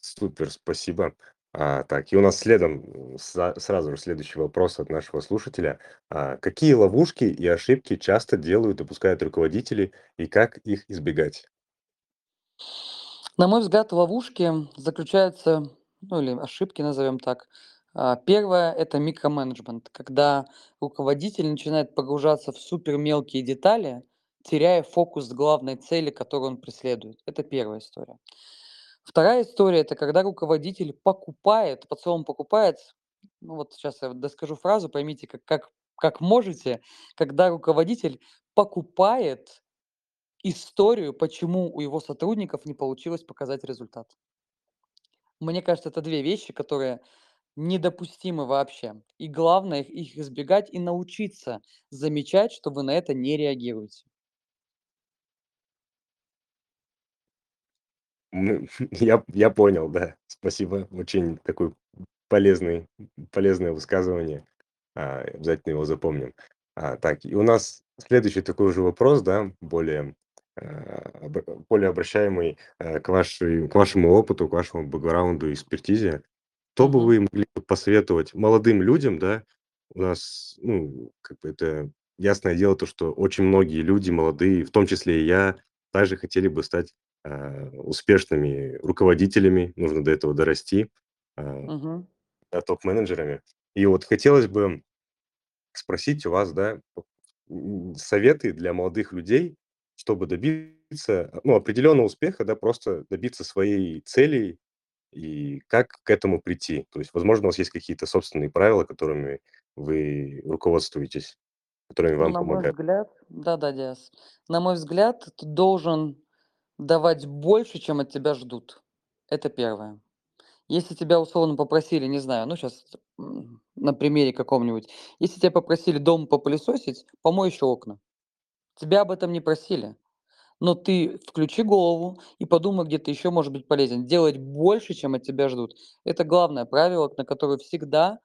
Супер, спасибо. А, так, и у нас следом сразу же следующий вопрос от нашего слушателя. А, какие ловушки и ошибки часто делают, допускают руководители, и как их избегать? На мой взгляд, ловушки заключаются, ну или ошибки, назовем так. А, Первое– это микроменеджмент, когда руководитель начинает погружаться в супер мелкие детали, теряя фокус главной цели, которую он преследует. Это первая история. Вторая история– это когда руководитель покупает, под словом покупает, ну вот сейчас я доскажу фразу, поймите, как, как, как можете, когда руководитель покупает историю, почему у его сотрудников не получилось показать результат. Мне кажется, это две вещи, которые недопустимы вообще. И главное их избегать и научиться замечать, что вы на это не реагируете. Я, я понял, да. Спасибо. Очень такой полезный, полезное высказывание. А, обязательно его запомним. А, так, и у нас следующий такой уже вопрос, да, более, а, более обращаемый а, к, вашей, к вашему опыту, к вашему бэкграунду и экспертизе. Что бы Мгм. вы могли посоветовать молодым людям, да? У нас, ну, как бы это ясное дело, то, что очень многие люди молодые, в том числе и я, также хотели бы стать успешными руководителями, нужно до этого дорасти, Мгм. да, топ-менеджерами. И вот хотелось бы спросить у вас, да, советы для молодых людей, чтобы добиться, ну, определенного успеха, да, просто добиться своей цели и как к этому прийти. То есть, возможно, у вас есть какие-то собственные правила, которыми вы руководствуетесь, которыми вам на мой помогают. взгляд, да-да, Диас, на мой взгляд, ты должен давать больше, чем от тебя ждут. Это первое. Если тебя условно попросили, не знаю, ну сейчас на примере каком-нибудь, если тебя попросили дома попылесосить, помой еще окна. Тебя об этом не просили. Но ты включи голову и подумай, где ты еще может быть полезен. Делать больше, чем от тебя ждут. Это главное правило, на которое всегда,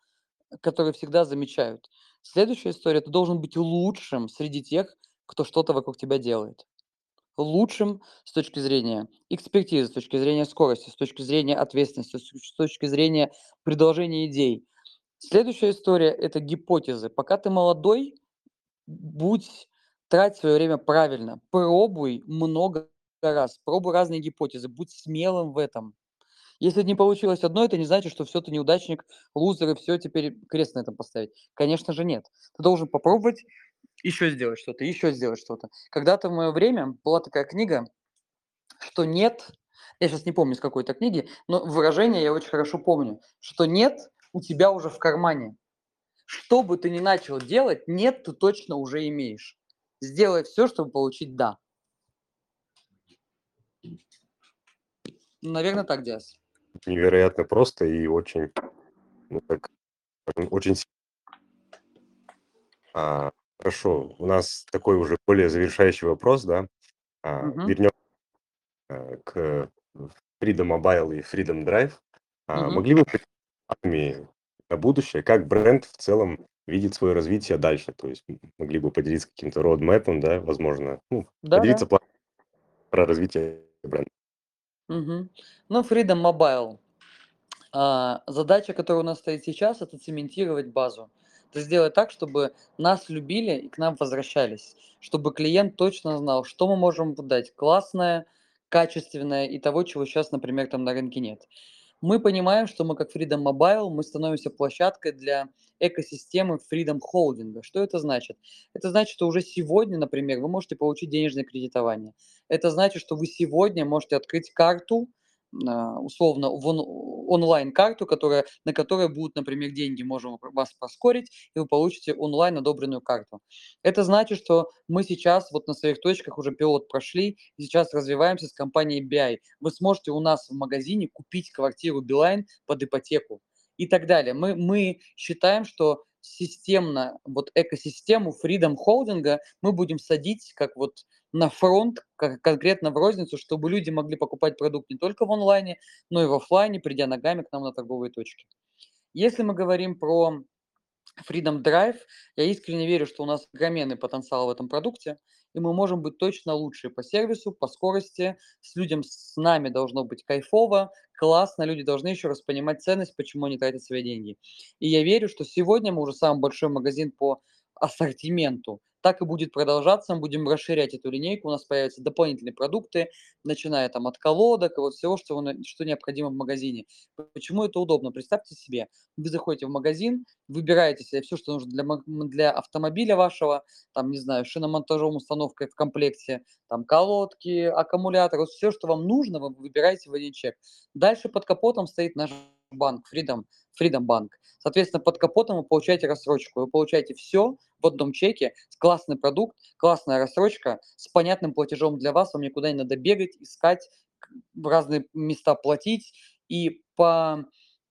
которое всегда замечают. Следующая история. Ты должен быть лучшим среди тех, кто что-то вокруг тебя делает. Лучшим с точки зрения экспертизы, с точки зрения скорости, с точки зрения ответственности, с точки зрения предложения идей. Следующая история– это гипотезы. Пока ты молодой, будь Трать свое время правильно. Пробуй много раз. Пробуй разные гипотезы. Будь смелым в этом. Если не получилось одно, это не значит, что все, ты неудачник, лузер, и все, теперь крест на этом поставить. Конечно же нет. Ты должен попробовать еще сделать что-то, еще сделать что-то. Когда-то в мое время была такая книга, что нет, я сейчас не помню с какой-то книги, но выражение я очень хорошо помню, что нет у тебя уже в кармане. Что бы ты ни начал делать, нет, ты точно уже имеешь. Сделай все, чтобы получить «да». Наверное, так, Диас. Невероятно просто и очень, ну, так, очень а, Хорошо, у нас такой уже более завершающий вопрос, да. А, Мгм. Вернем а, к Freedom Mobile и Freedom Drive. А, Мгм. Могли бы поделиться на будущее, как бренд в целом видит свое развитие дальше. То есть могли бы поделиться каким-то родмэпом, да, возможно, ну, Да, поделиться планом про развитие бренда. Мгм. Ну, Freedom Mobile. А, задача, которая у нас стоит сейчас, это цементировать базу. Это сделать так, чтобы нас любили и к нам возвращались. Чтобы клиент точно знал, что мы можем дать классное, качественное и того, чего сейчас, например, там на рынке нет. Мы понимаем, что мы как Freedom Mobile, мы становимся площадкой для экосистемы Freedom Holding. Что это значит? Это значит, что уже сегодня, например, вы можете получить денежное кредитование. Это значит, что вы сегодня можете открыть карту, а, условно в онлайн-карту, которая, на которой будут, например, деньги, можем вас поскорить, и вы получите онлайн одобренную карту. Это значит, что мы сейчас вот на своих точках уже пилот прошли, и сейчас развиваемся с компанией BI. Вы сможете у нас в магазине купить квартиру Билайн под ипотеку и так далее. Мы, мы считаем, что системно, вот экосистему Freedom Холдинга мы будем садить как вот на фронт, конкретно в розницу, чтобы люди могли покупать продукт не только в онлайне, но и в офлайне, придя ногами к нам на торговые точки. Если мы говорим про Freedom Drive, я искренне верю, что у нас огроменный потенциал в этом продукте, и мы можем быть точно лучше по сервису, по скорости, с людям с нами должно быть кайфово, классно, люди должны еще раз понимать ценность, почему они тратят свои деньги. И я верю, что сегодня мы уже самый большой магазин по ассортименту так и будет продолжаться, мы будем расширять эту линейку, у нас появятся дополнительные продукты, начиная там от колодок и вот всего, что, что необходимо в магазине. Почему это удобно? Представьте себе, вы заходите в магазин, выбираете себе все, что нужно для, для автомобиля вашего, там, не знаю, шиномонтажом, установкой в комплекте, там, колодки, аккумуляторы, все, что вам нужно, вы выбираете в один чек. Дальше под капотом стоит наш банк Freedom, Freedom Bank. Соответственно, под капотом вы получаете рассрочку. Вы получаете все в одном чеке, классный продукт, классная рассрочка с понятным платежом для вас. Вам никуда не надо бегать, искать, в разные места платить. И по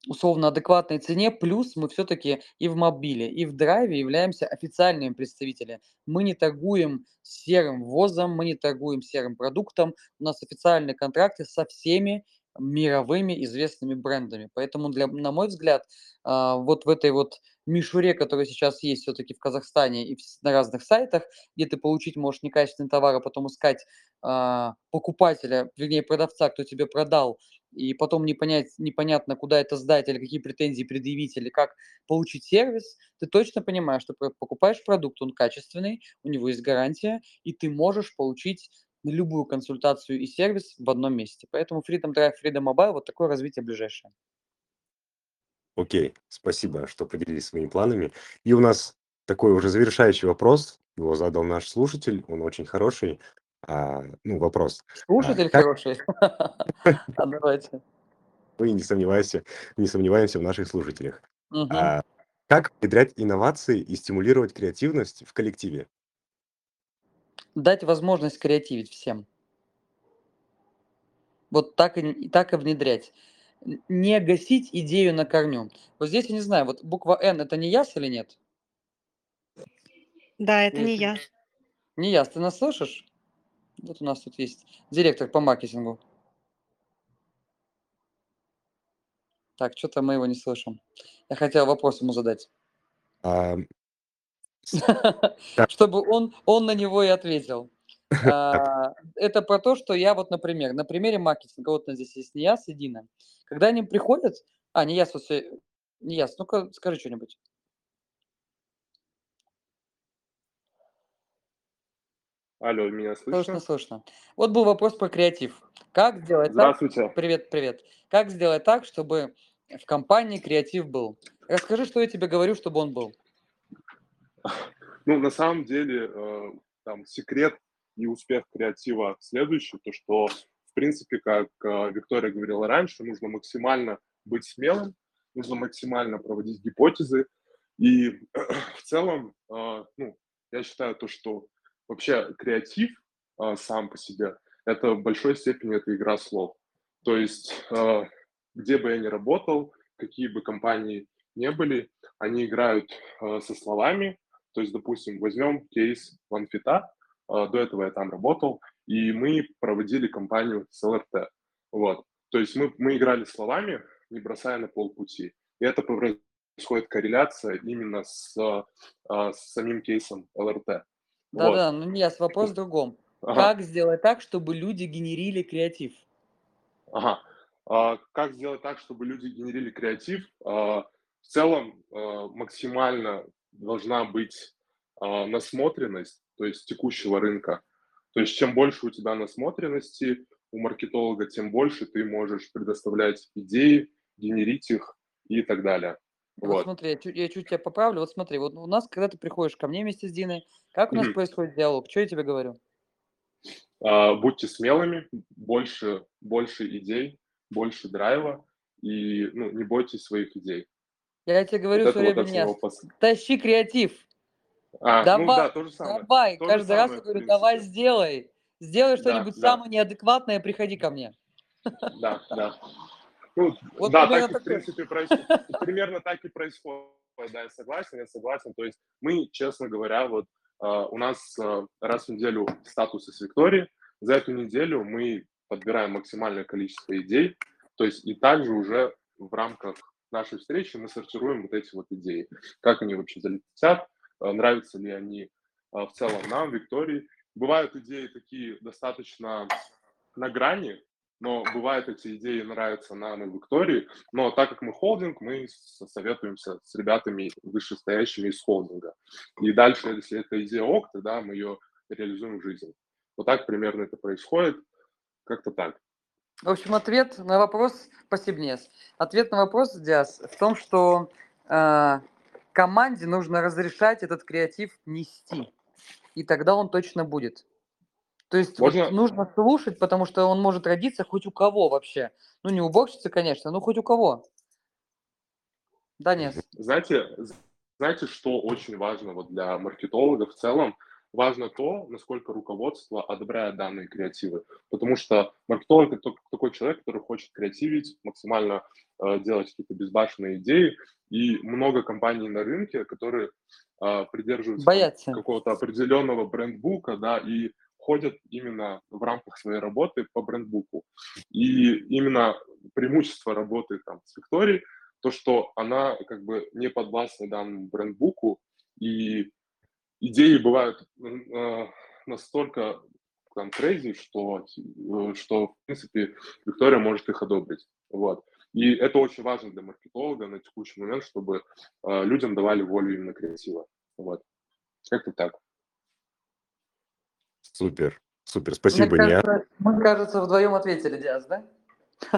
условно адекватной цене, плюс мы все-таки и в мобиле, и в драйве являемся официальными представителями. Мы не торгуем серым ввозом, мы не торгуем серым продуктом, у нас официальные контракты со всеми мировыми известными брендами. Поэтому, для, на мой взгляд, а, вот в этой вот мишуре, которая сейчас есть все-таки в Казахстане и на разных сайтах, где ты получить можешь некачественный товар, а потом искать а, покупателя, вернее продавца, кто тебе продал, и потом не понять, непонятно, куда это сдать, или какие претензии предъявить, или как получить сервис, ты точно понимаешь, что покупаешь продукт, он качественный, у него есть гарантия, и ты можешь получить любую консультацию и сервис в одном месте. Поэтому Freedom Drive, Freedom Mobile, вот такое развитие ближайшее. Окей, спасибо, что поделились своими планами. И у нас такой уже завершающий вопрос. Его задал наш слушатель, он очень хороший. А, ну, вопрос. А, слушатель а, как... хороший. А давайте. Мы не сомневаемся, не сомневаемся в наших слушателях. А, как внедрять инновации и стимулировать креативность в коллективе? Дать возможность креативить всем. Вот так и, так и внедрять. не гасить идею на корню. Вот здесь я не знаю, вот буква Н это не яс или нет? Да, это не Если- я. Не яс, ты нас слышишь? Вот у нас тут есть директор по маркетингу. Так, что-то мы его не слышим. Я хотел вопрос ему задать, А. чтобы он, он на него и ответил. А, Это про то, что я вот, например, на примере маркетинга, вот здесь есть Нияс и Дина. Когда они приходят, а, Нияс, вот всё- Нияс, ну-ка скажи что-нибудь. Алло, меня Слышно, слышно? слышно. Вот был вопрос про креатив. Как сделать так? Здравствуйте. Привет, привет. Как сделать так, чтобы в компании креатив был? Расскажи, что я тебе говорю, чтобы он был. Ну, на самом деле, э, там секрет и успех креатива следующий, то что, в принципе, как э, Виктория говорила раньше, нужно максимально быть смелым, нужно максимально проводить гипотезы, и в целом, э, ну, я считаю то, что вообще креатив сам по себе, это в большой степени это игра слов. То есть, где бы я ни работал, какие бы компании не были, они играют со словами, то есть, допустим, возьмем кейс OneFit, до этого я там работал, и мы проводили кампанию с ЛРТ. Вот. То есть мы, мы играли словами, не бросая на полпути. И это происходит корреляция именно с, а, с самим кейсом ЛРТ. Вот. Да-да, ну не яс, вопрос в другом. Ага. Как сделать так, чтобы люди генерили креатив? Ага. А, как сделать так, чтобы люди генерили креатив? А, в целом а, максимально должна быть а, насмотренность, то есть текущего рынка. То есть чем больше у тебя насмотренности у маркетолога, тем больше ты можешь предоставлять идеи, генерить их и так далее. Вот, Вот. смотри, я чуть, я чуть тебя поправлю. Вот смотри, вот у нас, когда ты приходишь ко мне вместе с Диной, как у нас Мгм. происходит диалог? Что я тебе говорю? А, будьте смелыми, больше, больше идей, больше драйва и ну, не бойтесь своих идей. Я тебе говорю вот вот время, от всего Нияс, пос- тащи креатив. А, ну Давай, да, то же самое. Давай, То каждый раз самое, я в говорю, давай сделай. Сделай Да, что-нибудь да. самое неадекватное, приходи ко мне. Да, да. Ну, Вот да, так и, в принципе, происходит. Примерно так и происходит. Да, я согласен, я согласен. То есть мы, честно говоря, вот а, у нас а, раз в неделю статусы с Викторией. За эту неделю мы подбираем максимальное количество идей. То есть и также уже в рамках нашей встречи мы сортируем вот эти вот идеи. Как они вообще залетят, а, нравятся ли они а, в целом нам, Виктории. Бывают идеи такие достаточно на грани, но бывает эти идеи нравятся нам и Виктории, но так как мы холдинг, мы советуемся с ребятами вышестоящими из холдинга. И дальше, если эта идея ок, тогда мы ее реализуем в жизнь. Вот так примерно это происходит, как-то так. В общем, ответ на вопрос, спасибо, Нес. Ответ на вопрос, Диас, в том, что э, команде нужно разрешать этот креатив нести, и тогда он точно будет. То есть вот нужно слушать, потому что он может родиться хоть у кого вообще. Ну, не уборщицы, конечно, но хоть у кого. Да, Нес? Знаете, знаете, что очень важно вот для маркетолога в целом? Важно то, насколько руководство одобряет данные креативы. Потому что маркетолог это такой человек, который хочет креативить, максимально э, делать какие-то безбашенные идеи. И много компаний на рынке, которые э, придерживаются Боятся. какого-то определенного брендбука, да, и ходят именно в рамках своей работы по брендбуку. И именно преимущество работы там с Викторией, то, что она как бы не подвластна данному брендбуку, и идеи бывают э, настолько там crazy, что, э, что, в принципе, Виктория может их одобрить. Вот. И это очень важно для маркетолога на текущий момент, чтобы э, людям давали волю именно креатива. Вот. Как-то так. Супер, супер. Мне Спасибо, Ния. кажется, мы, кажется, вдвоем ответили, Диас, да?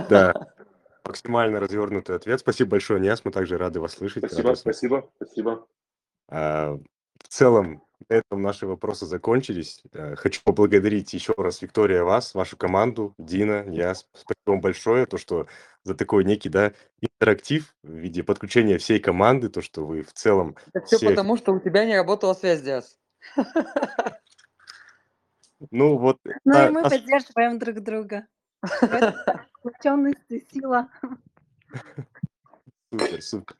Да, максимально развернутый ответ. Спасибо большое, Ниас. Мы также рады вас слышать. рады Спасибо, вас спасибо, спасибо. А, В целом, на этом наши вопросы закончились. Э, Хочу поблагодарить еще раз, Виктория, вас, вашу команду, Дина, я. Спасибо вам большое, то, что за такой некий да, интерактив в виде подключения всей команды, то, что вы в целом Это все все... потому, что у тебя не работала связь, Диас. Ну вот, Ну а- и мы ос- поддерживаем друг друга. Сплоченность и сила. Супер, супер.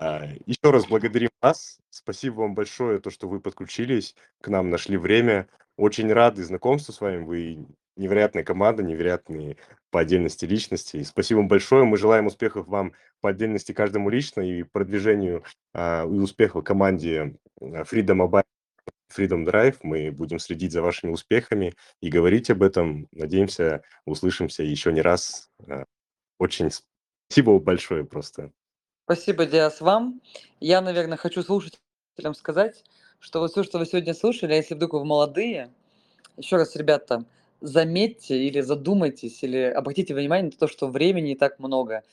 А, еще раз благодарим вас. Спасибо вам большое, то, что вы подключились к нам, нашли время. Очень рады знакомству с вами. Вы невероятная команда, невероятные по отдельности личности. И спасибо вам большое. Мы желаем успехов вам по отдельности каждому лично и продвижению а, и успехов команде а, Freedom Mobile, Freedom Drive. Мы будем следить за вашими успехами и говорить об этом. Надеемся, услышимся еще не раз. Очень спасибо большое просто. Спасибо, Диас, вам. Я, наверное, хочу слушателям сказать, что вот все, что вы сегодня слушали, а если вдруг вы молодые, еще раз, ребята, заметьте или задумайтесь, или обратите внимание на то, что времени не так много.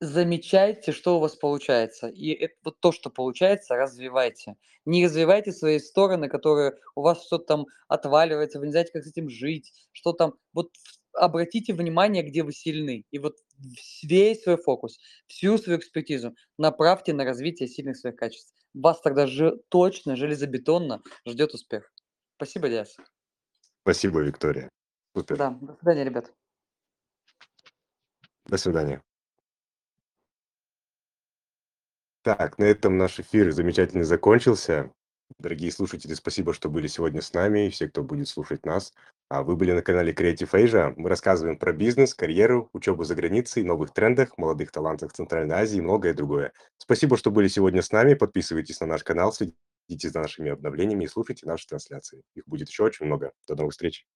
Замечайте, что у вас получается. И это, вот то, что получается, развивайте. Не развивайте свои стороны, которые у вас что-то там отваливается, вы не знаете, как с этим жить, что там. Вот обратите внимание, где вы сильны. И вот весь свой фокус, всю свою экспертизу направьте на развитие сильных своих качеств. Вас тогда же точно, железобетонно ждет успех. Спасибо, Диас. Спасибо, Виктория. Супер. Да, до свидания, ребят. До свидания. Так, на этом наш эфир замечательно закончился. Дорогие слушатели, спасибо, что были сегодня с нами, и все, кто будет слушать нас. А Вы были на канале Creative Asia. Мы рассказываем про бизнес, карьеру, учебу за границей, новых трендах, молодых талантах Центральной Азии и многое другое. Спасибо, что были сегодня с нами. Подписывайтесь на наш канал, следите за нашими обновлениями и слушайте наши трансляции. Их будет еще очень много. До новых встреч.